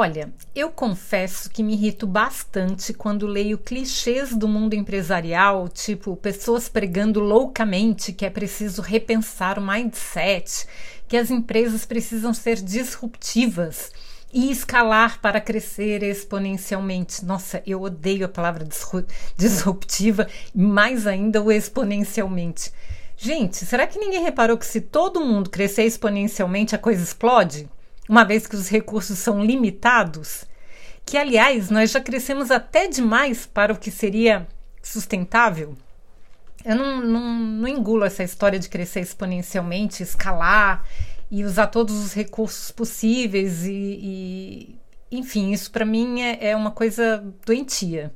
Olha, eu confesso que me irrito bastante quando leio clichês do mundo empresarial, tipo pessoas pregando loucamente que é preciso repensar o mindset, que as empresas precisam ser disruptivas e escalar para crescer exponencialmente. Nossa, eu odeio a palavra disruptiva, mais ainda o exponencialmente. Gente, será que ninguém reparou que se todo mundo crescer exponencialmente a coisa explode? Uma vez que os recursos são limitados, que aliás nós já crescemos até demais para o que seria sustentável. Eu não, não, não engulo essa história de crescer exponencialmente, escalar e usar todos os recursos possíveis e, e enfim, isso para mim é, é uma coisa doentia.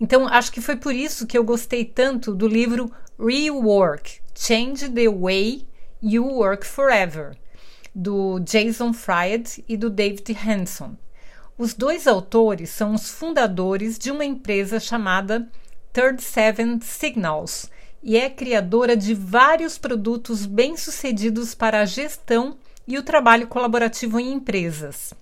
Então, acho que foi por isso que eu gostei tanto do livro Rework Change the Way You Work Forever, do Jason Fried e do David Hanson. Os dois autores são os fundadores de uma empresa chamada Third Seven Signals e é criadora de vários produtos bem-sucedidos para a gestão e o trabalho colaborativo em empresas.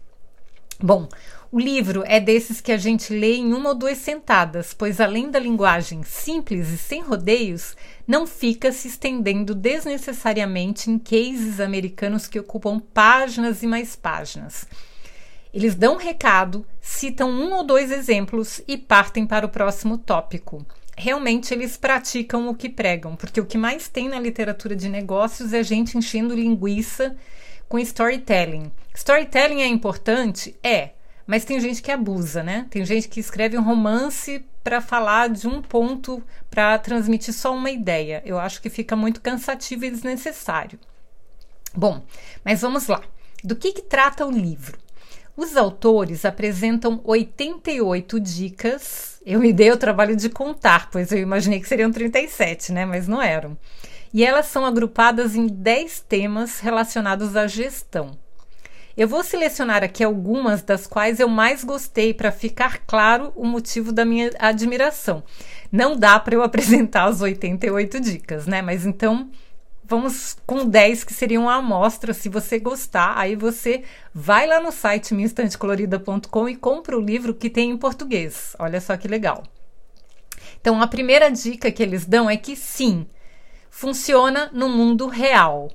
Bom, o livro é desses que a gente lê em uma ou duas sentadas, pois além da linguagem simples e sem rodeios, não fica se estendendo desnecessariamente em cases americanos que ocupam páginas e mais páginas. Eles dão um recado, citam um ou dois exemplos e partem para o próximo tópico. Realmente eles praticam o que pregam, porque o que mais tem na literatura de negócios é gente enchendo linguiça com storytelling. Storytelling é importante? É mas tem gente que abusa, né? Tem gente que escreve um romance para falar de um ponto, para transmitir só uma ideia. Eu acho que fica muito cansativo e desnecessário. Bom, mas vamos lá. Do que, que trata o livro? Os autores apresentam 88 dicas. Eu me dei o trabalho de contar, pois eu imaginei que seriam 37, né? Mas não eram. E elas são agrupadas em 10 temas relacionados à gestão. Eu vou selecionar aqui algumas das quais eu mais gostei para ficar claro o motivo da minha admiração. Não dá para eu apresentar as 88 dicas, né? Mas então vamos com 10 que seriam a amostra. Se você gostar, aí você vai lá no site minstantecolorida.com e compra o livro que tem em português. Olha só que legal. Então, a primeira dica que eles dão é que sim, funciona no mundo real.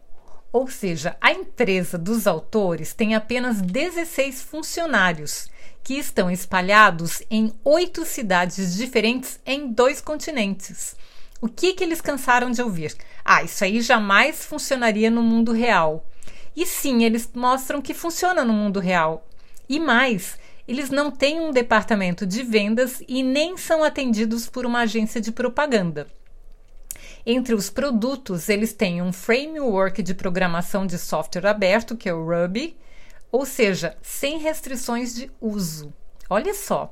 Ou seja, a empresa dos autores tem apenas 16 funcionários, que estão espalhados em oito cidades diferentes em dois continentes. O que, que eles cansaram de ouvir? Ah, isso aí jamais funcionaria no mundo real. E sim, eles mostram que funciona no mundo real. E mais, eles não têm um departamento de vendas e nem são atendidos por uma agência de propaganda. Entre os produtos, eles têm um framework de programação de software aberto, que é o Ruby, ou seja, sem restrições de uso. Olha só,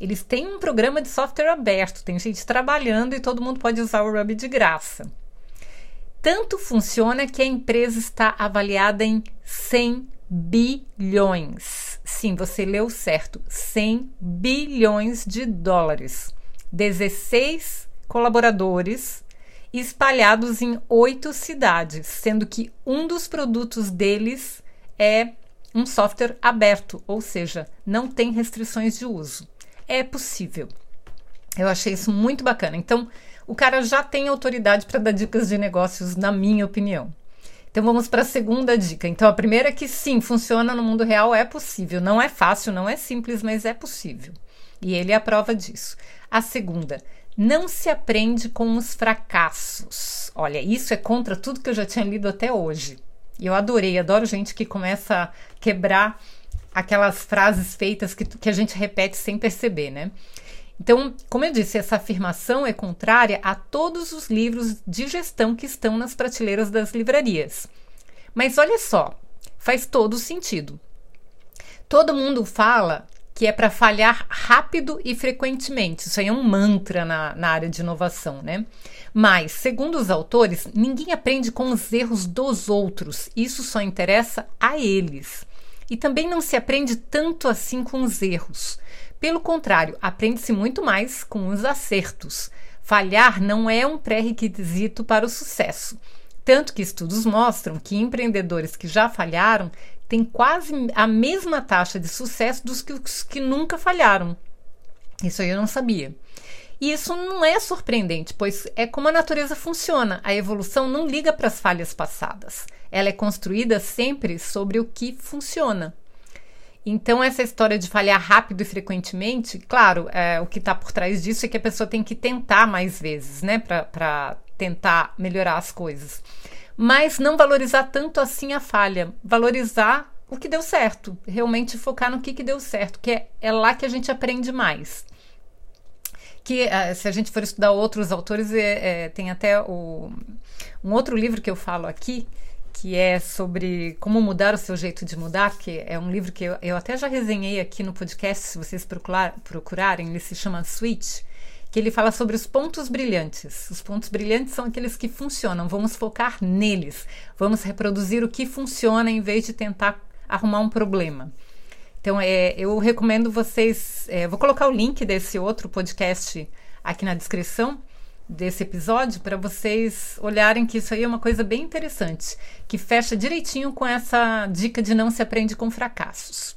eles têm um programa de software aberto, tem gente trabalhando e todo mundo pode usar o Ruby de graça. Tanto funciona que a empresa está avaliada em 100 bilhões. Sim, você leu certo, 100 bilhões de dólares. 16 colaboradores espalhados em oito cidades, sendo que um dos produtos deles é um software aberto, ou seja, não tem restrições de uso. É possível. Eu achei isso muito bacana. Então, o cara já tem autoridade para dar dicas de negócios, na minha opinião. Então vamos para a segunda dica. Então a primeira é que sim, funciona no mundo real, é possível. Não é fácil, não é simples, mas é possível. E ele é a prova disso. A segunda, não se aprende com os fracassos. Olha, isso é contra tudo que eu já tinha lido até hoje. E eu adorei, adoro gente que começa a quebrar aquelas frases feitas que, que a gente repete sem perceber, né? Então, como eu disse, essa afirmação é contrária a todos os livros de gestão que estão nas prateleiras das livrarias. Mas olha só, faz todo sentido. Todo mundo fala que é para falhar rápido e frequentemente. Isso aí é um mantra na, na área de inovação, né? Mas, segundo os autores, ninguém aprende com os erros dos outros. Isso só interessa a eles. E também não se aprende tanto assim com os erros. Pelo contrário, aprende-se muito mais com os acertos. Falhar não é um pré-requisito para o sucesso. Tanto que estudos mostram que empreendedores que já falharam têm quase a mesma taxa de sucesso dos que os que nunca falharam. Isso aí eu não sabia. E isso não é surpreendente, pois é como a natureza funciona. A evolução não liga para as falhas passadas. Ela é construída sempre sobre o que funciona. Então, essa história de falhar rápido e frequentemente, claro, é, o que está por trás disso é que a pessoa tem que tentar mais vezes, né, para tentar melhorar as coisas. Mas não valorizar tanto assim a falha, valorizar o que deu certo, realmente focar no que, que deu certo, que é, é lá que a gente aprende mais. Que uh, se a gente for estudar outros autores, é, é, tem até o, um outro livro que eu falo aqui, que é sobre como mudar o seu jeito de mudar, que é um livro que eu, eu até já resenhei aqui no podcast, se vocês procurar, procurarem, ele se chama Switch, que ele fala sobre os pontos brilhantes. Os pontos brilhantes são aqueles que funcionam, vamos focar neles, vamos reproduzir o que funciona em vez de tentar arrumar um problema. Então, é, eu recomendo vocês. É, vou colocar o link desse outro podcast aqui na descrição desse episódio para vocês olharem que isso aí é uma coisa bem interessante, que fecha direitinho com essa dica de não se aprende com fracassos.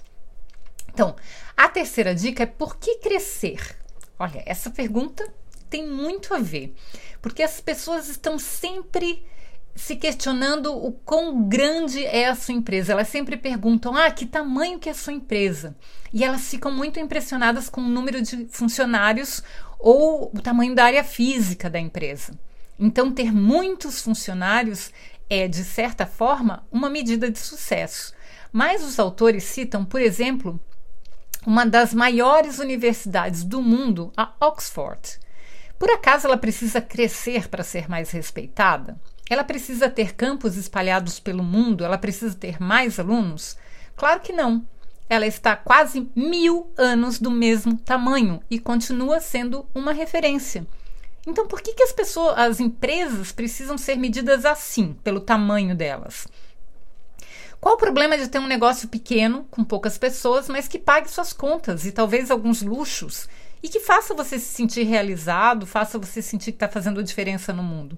Então, a terceira dica é por que crescer? Olha, essa pergunta tem muito a ver, porque as pessoas estão sempre se questionando o quão grande é a sua empresa. Elas sempre perguntam: "Ah, que tamanho que é a sua empresa?" E elas ficam muito impressionadas com o número de funcionários ou o tamanho da área física da empresa. Então, ter muitos funcionários é, de certa forma, uma medida de sucesso. Mas os autores citam, por exemplo, uma das maiores universidades do mundo, a Oxford. Por acaso ela precisa crescer para ser mais respeitada? Ela precisa ter campos espalhados pelo mundo? Ela precisa ter mais alunos? Claro que não ela está quase mil anos do mesmo tamanho e continua sendo uma referência. Então, por que, que as pessoas, as empresas precisam ser medidas assim, pelo tamanho delas? Qual o problema de ter um negócio pequeno, com poucas pessoas, mas que pague suas contas e talvez alguns luxos e que faça você se sentir realizado, faça você sentir que está fazendo diferença no mundo?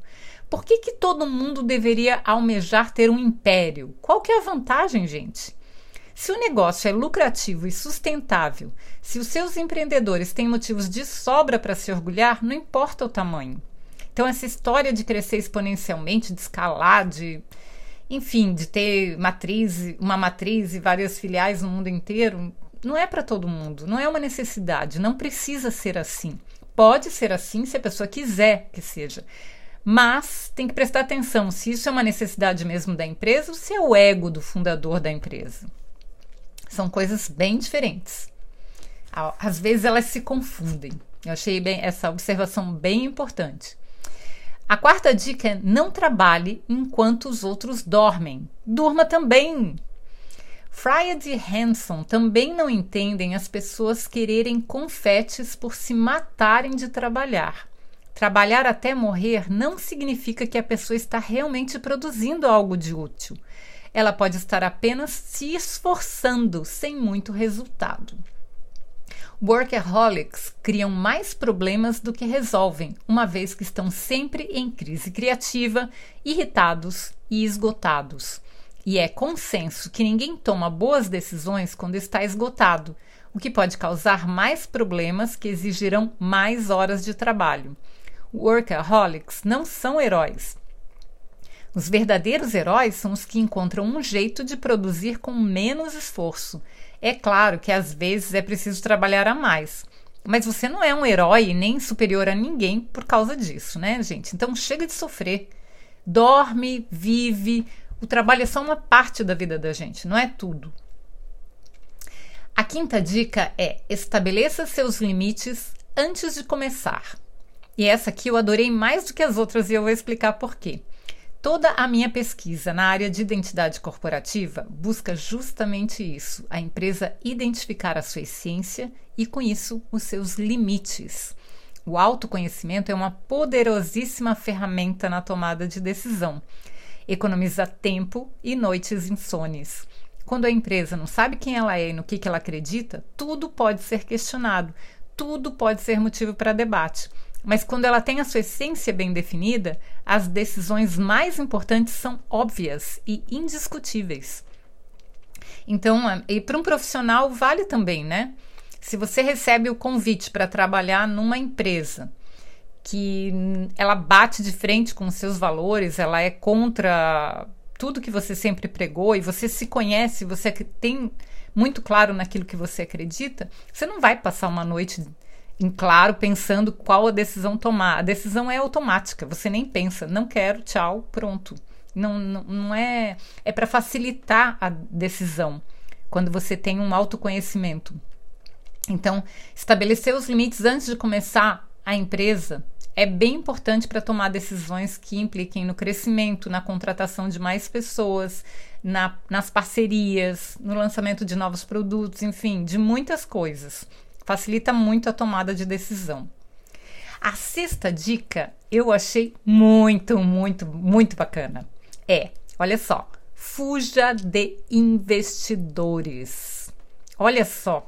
Por que, que todo mundo deveria almejar ter um império? Qual que é a vantagem, gente? Se o negócio é lucrativo e sustentável, se os seus empreendedores têm motivos de sobra para se orgulhar, não importa o tamanho. Então, essa história de crescer exponencialmente, de escalar, de. Enfim, de ter matriz, uma matriz e várias filiais no mundo inteiro, não é para todo mundo, não é uma necessidade, não precisa ser assim. Pode ser assim se a pessoa quiser que seja. Mas tem que prestar atenção se isso é uma necessidade mesmo da empresa ou se é o ego do fundador da empresa. São coisas bem diferentes. Às vezes elas se confundem. Eu achei bem, essa observação bem importante. A quarta dica é não trabalhe enquanto os outros dormem. Durma também. Fried e Hanson também não entendem as pessoas quererem confetes por se matarem de trabalhar. Trabalhar até morrer não significa que a pessoa está realmente produzindo algo de útil ela pode estar apenas se esforçando sem muito resultado. Workaholics criam mais problemas do que resolvem, uma vez que estão sempre em crise criativa, irritados e esgotados. E é consenso que ninguém toma boas decisões quando está esgotado, o que pode causar mais problemas que exigirão mais horas de trabalho. Workaholics não são heróis, os verdadeiros heróis são os que encontram um jeito de produzir com menos esforço. É claro que às vezes é preciso trabalhar a mais. Mas você não é um herói nem superior a ninguém por causa disso, né, gente? Então chega de sofrer. Dorme, vive. O trabalho é só uma parte da vida da gente, não é tudo. A quinta dica é: estabeleça seus limites antes de começar. E essa aqui eu adorei mais do que as outras e eu vou explicar por quê. Toda a minha pesquisa na área de identidade corporativa busca justamente isso: a empresa identificar a sua essência e, com isso, os seus limites. O autoconhecimento é uma poderosíssima ferramenta na tomada de decisão. Economiza tempo e noites insones. Quando a empresa não sabe quem ela é e no que, que ela acredita, tudo pode ser questionado, tudo pode ser motivo para debate. Mas quando ela tem a sua essência bem definida, as decisões mais importantes são óbvias e indiscutíveis. Então, e para um profissional vale também, né? Se você recebe o convite para trabalhar numa empresa que ela bate de frente com os seus valores, ela é contra tudo que você sempre pregou e você se conhece, você tem muito claro naquilo que você acredita, você não vai passar uma noite em claro pensando qual a decisão tomar. A decisão é automática, você nem pensa, não quero, tchau, pronto. Não, não, não é. É para facilitar a decisão quando você tem um autoconhecimento. Então, estabelecer os limites antes de começar a empresa é bem importante para tomar decisões que impliquem no crescimento, na contratação de mais pessoas, na, nas parcerias, no lançamento de novos produtos, enfim, de muitas coisas. Facilita muito a tomada de decisão. A sexta dica eu achei muito, muito, muito bacana. É, olha só, fuja de investidores. Olha só,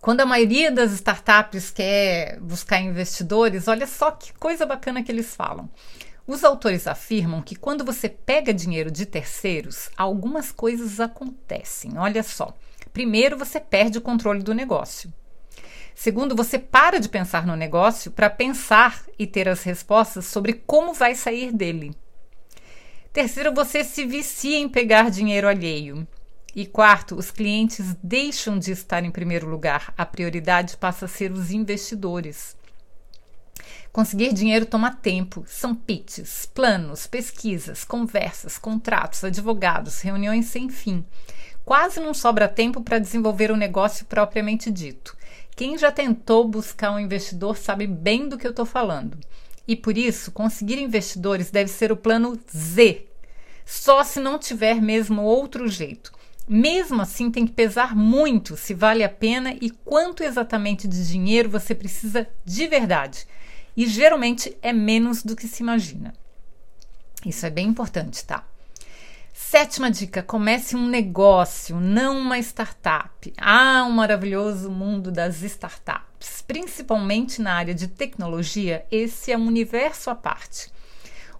quando a maioria das startups quer buscar investidores, olha só que coisa bacana que eles falam. Os autores afirmam que quando você pega dinheiro de terceiros, algumas coisas acontecem. Olha só. Primeiro, você perde o controle do negócio. Segundo, você para de pensar no negócio para pensar e ter as respostas sobre como vai sair dele. Terceiro, você se vicia em pegar dinheiro alheio. E quarto, os clientes deixam de estar em primeiro lugar, a prioridade passa a ser os investidores. Conseguir dinheiro toma tempo, são pitches, planos, pesquisas, conversas, contratos, advogados, reuniões sem fim. Quase não sobra tempo para desenvolver o negócio propriamente dito. Quem já tentou buscar um investidor sabe bem do que eu estou falando. E por isso, conseguir investidores deve ser o plano Z. Só se não tiver mesmo outro jeito. Mesmo assim, tem que pesar muito se vale a pena e quanto exatamente de dinheiro você precisa de verdade. E geralmente é menos do que se imagina. Isso é bem importante, tá? Sétima dica: comece um negócio, não uma startup. Ah, um maravilhoso mundo das startups. Principalmente na área de tecnologia, esse é um universo à parte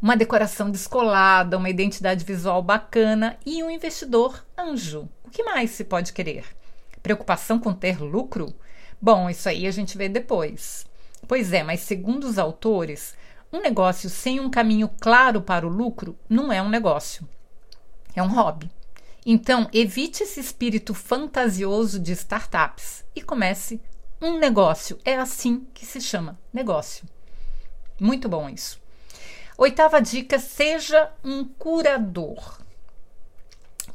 uma decoração descolada, uma identidade visual bacana e um investidor anjo. O que mais se pode querer? Preocupação com ter lucro? Bom, isso aí a gente vê depois. Pois é, mas segundo os autores, um negócio sem um caminho claro para o lucro não é um negócio, é um hobby. Então, evite esse espírito fantasioso de startups e comece um negócio. É assim que se chama negócio. Muito bom isso. Oitava dica: seja um curador.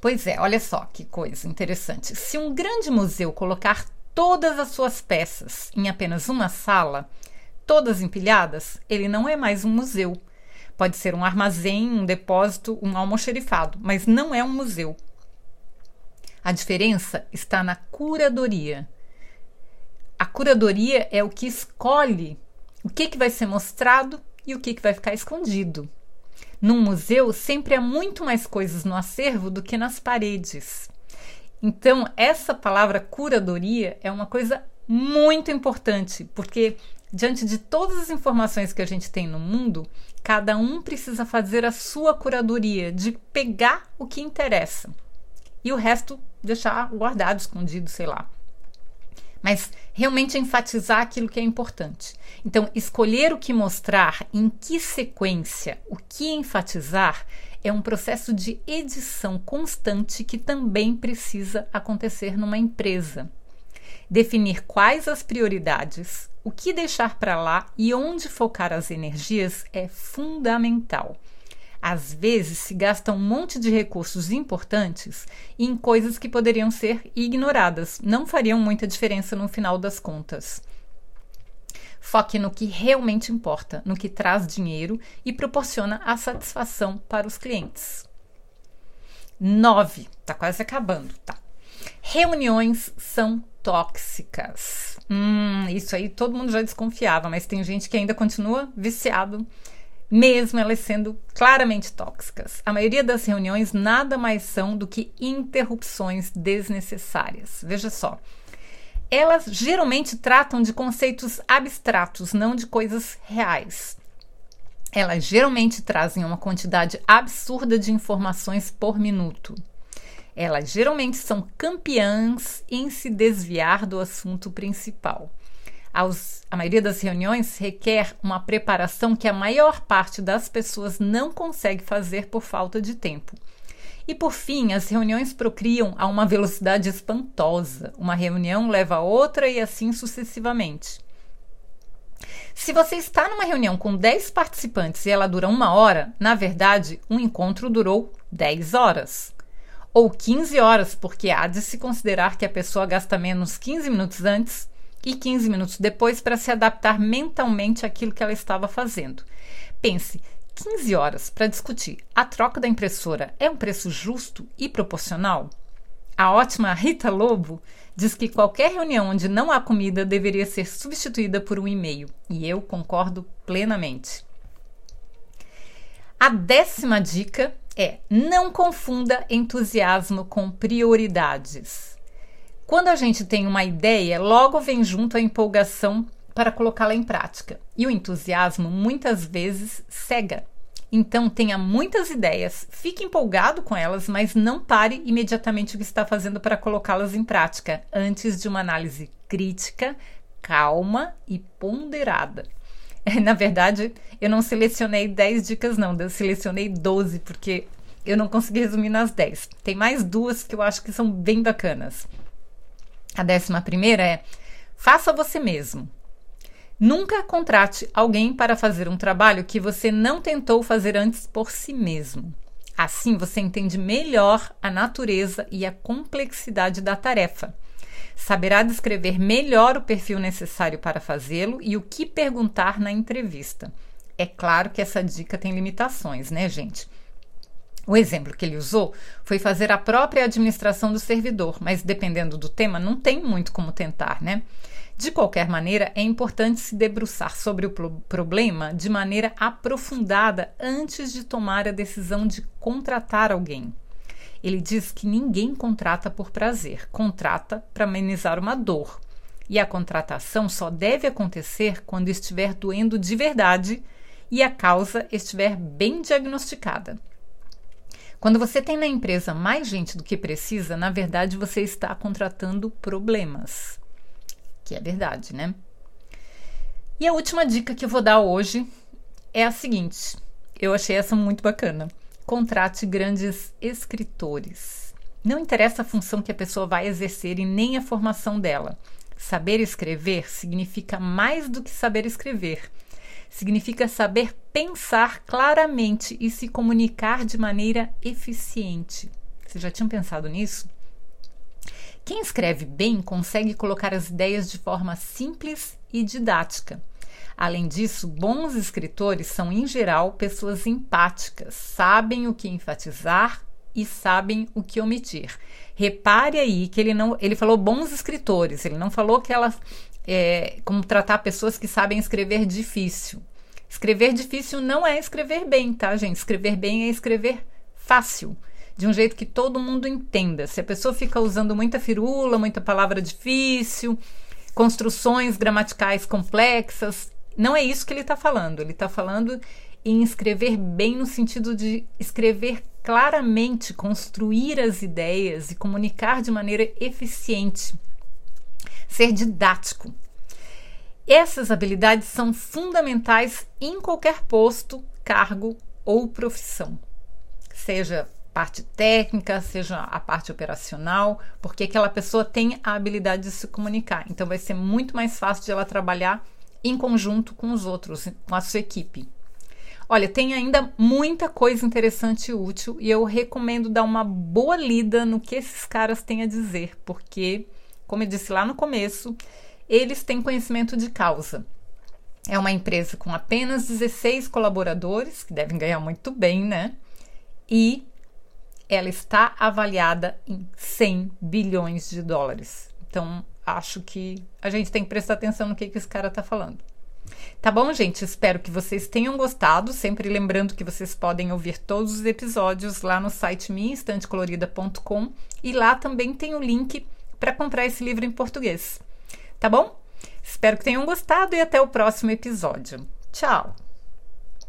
Pois é, olha só que coisa interessante. Se um grande museu colocar todas as suas peças em apenas uma sala, todas empilhadas, ele não é mais um museu. Pode ser um armazém, um depósito, um almoxerifado, mas não é um museu. A diferença está na curadoria. A curadoria é o que escolhe o que, que vai ser mostrado e o que, que vai ficar escondido. Num museu, sempre há muito mais coisas no acervo do que nas paredes. Então, essa palavra curadoria é uma coisa muito importante, porque diante de todas as informações que a gente tem no mundo, cada um precisa fazer a sua curadoria, de pegar o que interessa e o resto deixar guardado, escondido, sei lá mas realmente enfatizar aquilo que é importante. Então, escolher o que mostrar, em que sequência, o que enfatizar, é um processo de edição constante que também precisa acontecer numa empresa. Definir quais as prioridades, o que deixar para lá e onde focar as energias é fundamental. Às vezes se gasta um monte de recursos importantes em coisas que poderiam ser ignoradas, não fariam muita diferença no final das contas. Foque no que realmente importa, no que traz dinheiro e proporciona a satisfação para os clientes. 9. Tá quase acabando, tá? Reuniões são tóxicas. Hum, isso aí todo mundo já desconfiava, mas tem gente que ainda continua viciado, mesmo elas sendo claramente tóxicas. A maioria das reuniões nada mais são do que interrupções desnecessárias. Veja só. Elas geralmente tratam de conceitos abstratos, não de coisas reais. Elas geralmente trazem uma quantidade absurda de informações por minuto. Elas geralmente são campeãs em se desviar do assunto principal. Aos, a maioria das reuniões requer uma preparação que a maior parte das pessoas não consegue fazer por falta de tempo. E por fim, as reuniões procriam a uma velocidade espantosa. Uma reunião leva a outra e assim sucessivamente. Se você está numa reunião com 10 participantes e ela dura uma hora, na verdade, um encontro durou 10 horas ou 15 horas, porque há de se considerar que a pessoa gasta menos 15 minutos antes e 15 minutos depois para se adaptar mentalmente àquilo que ela estava fazendo. Pense, 15 horas para discutir a troca da impressora é um preço justo e proporcional? A ótima Rita Lobo diz que qualquer reunião onde não há comida deveria ser substituída por um e-mail, e eu concordo plenamente. A décima dica é: não confunda entusiasmo com prioridades. Quando a gente tem uma ideia, logo vem junto a empolgação para colocá-la em prática. E o entusiasmo muitas vezes cega. Então tenha muitas ideias, fique empolgado com elas, mas não pare imediatamente o que está fazendo para colocá-las em prática, antes de uma análise crítica, calma e ponderada. Na verdade, eu não selecionei 10 dicas, não. Eu selecionei 12, porque eu não consegui resumir nas 10. Tem mais duas que eu acho que são bem bacanas. A décima primeira é: faça você mesmo. Nunca contrate alguém para fazer um trabalho que você não tentou fazer antes por si mesmo. Assim você entende melhor a natureza e a complexidade da tarefa saberá descrever melhor o perfil necessário para fazê-lo e o que perguntar na entrevista. É claro que essa dica tem limitações, né, gente? O exemplo que ele usou foi fazer a própria administração do servidor, mas dependendo do tema, não tem muito como tentar, né? De qualquer maneira, é importante se debruçar sobre o problema de maneira aprofundada antes de tomar a decisão de contratar alguém. Ele diz que ninguém contrata por prazer, contrata para amenizar uma dor. E a contratação só deve acontecer quando estiver doendo de verdade e a causa estiver bem diagnosticada. Quando você tem na empresa mais gente do que precisa, na verdade você está contratando problemas. Que é verdade, né? E a última dica que eu vou dar hoje é a seguinte: eu achei essa muito bacana contrate grandes escritores. Não interessa a função que a pessoa vai exercer e nem a formação dela. Saber escrever significa mais do que saber escrever. Significa saber pensar claramente e se comunicar de maneira eficiente. Vocês já tinham pensado nisso? Quem escreve bem consegue colocar as ideias de forma simples e didática. Além disso, bons escritores são, em geral, pessoas empáticas, sabem o que enfatizar e sabem o que omitir. Repare aí que ele não, ele falou bons escritores, ele não falou que elas é, como tratar pessoas que sabem escrever difícil. Escrever difícil não é escrever bem, tá, gente? Escrever bem é escrever fácil, de um jeito que todo mundo entenda. Se a pessoa fica usando muita firula, muita palavra difícil, construções gramaticais complexas, não é isso que ele está falando. Ele está falando em escrever bem no sentido de escrever claramente, construir as ideias e comunicar de maneira eficiente. Ser didático. Essas habilidades são fundamentais em qualquer posto, cargo ou profissão. Seja parte técnica, seja a parte operacional, porque aquela pessoa tem a habilidade de se comunicar. Então vai ser muito mais fácil de ela trabalhar em conjunto com os outros, com a sua equipe. Olha, tem ainda muita coisa interessante e útil e eu recomendo dar uma boa lida no que esses caras têm a dizer, porque, como eu disse lá no começo, eles têm conhecimento de causa. É uma empresa com apenas 16 colaboradores, que devem ganhar muito bem, né? E ela está avaliada em 100 bilhões de dólares. Então, acho que a gente tem que prestar atenção no que, que esse cara está falando. Tá bom, gente? Espero que vocês tenham gostado. Sempre lembrando que vocês podem ouvir todos os episódios lá no site minhaestantecolorida.com e lá também tem o link para comprar esse livro em português. Tá bom? Espero que tenham gostado e até o próximo episódio. Tchau!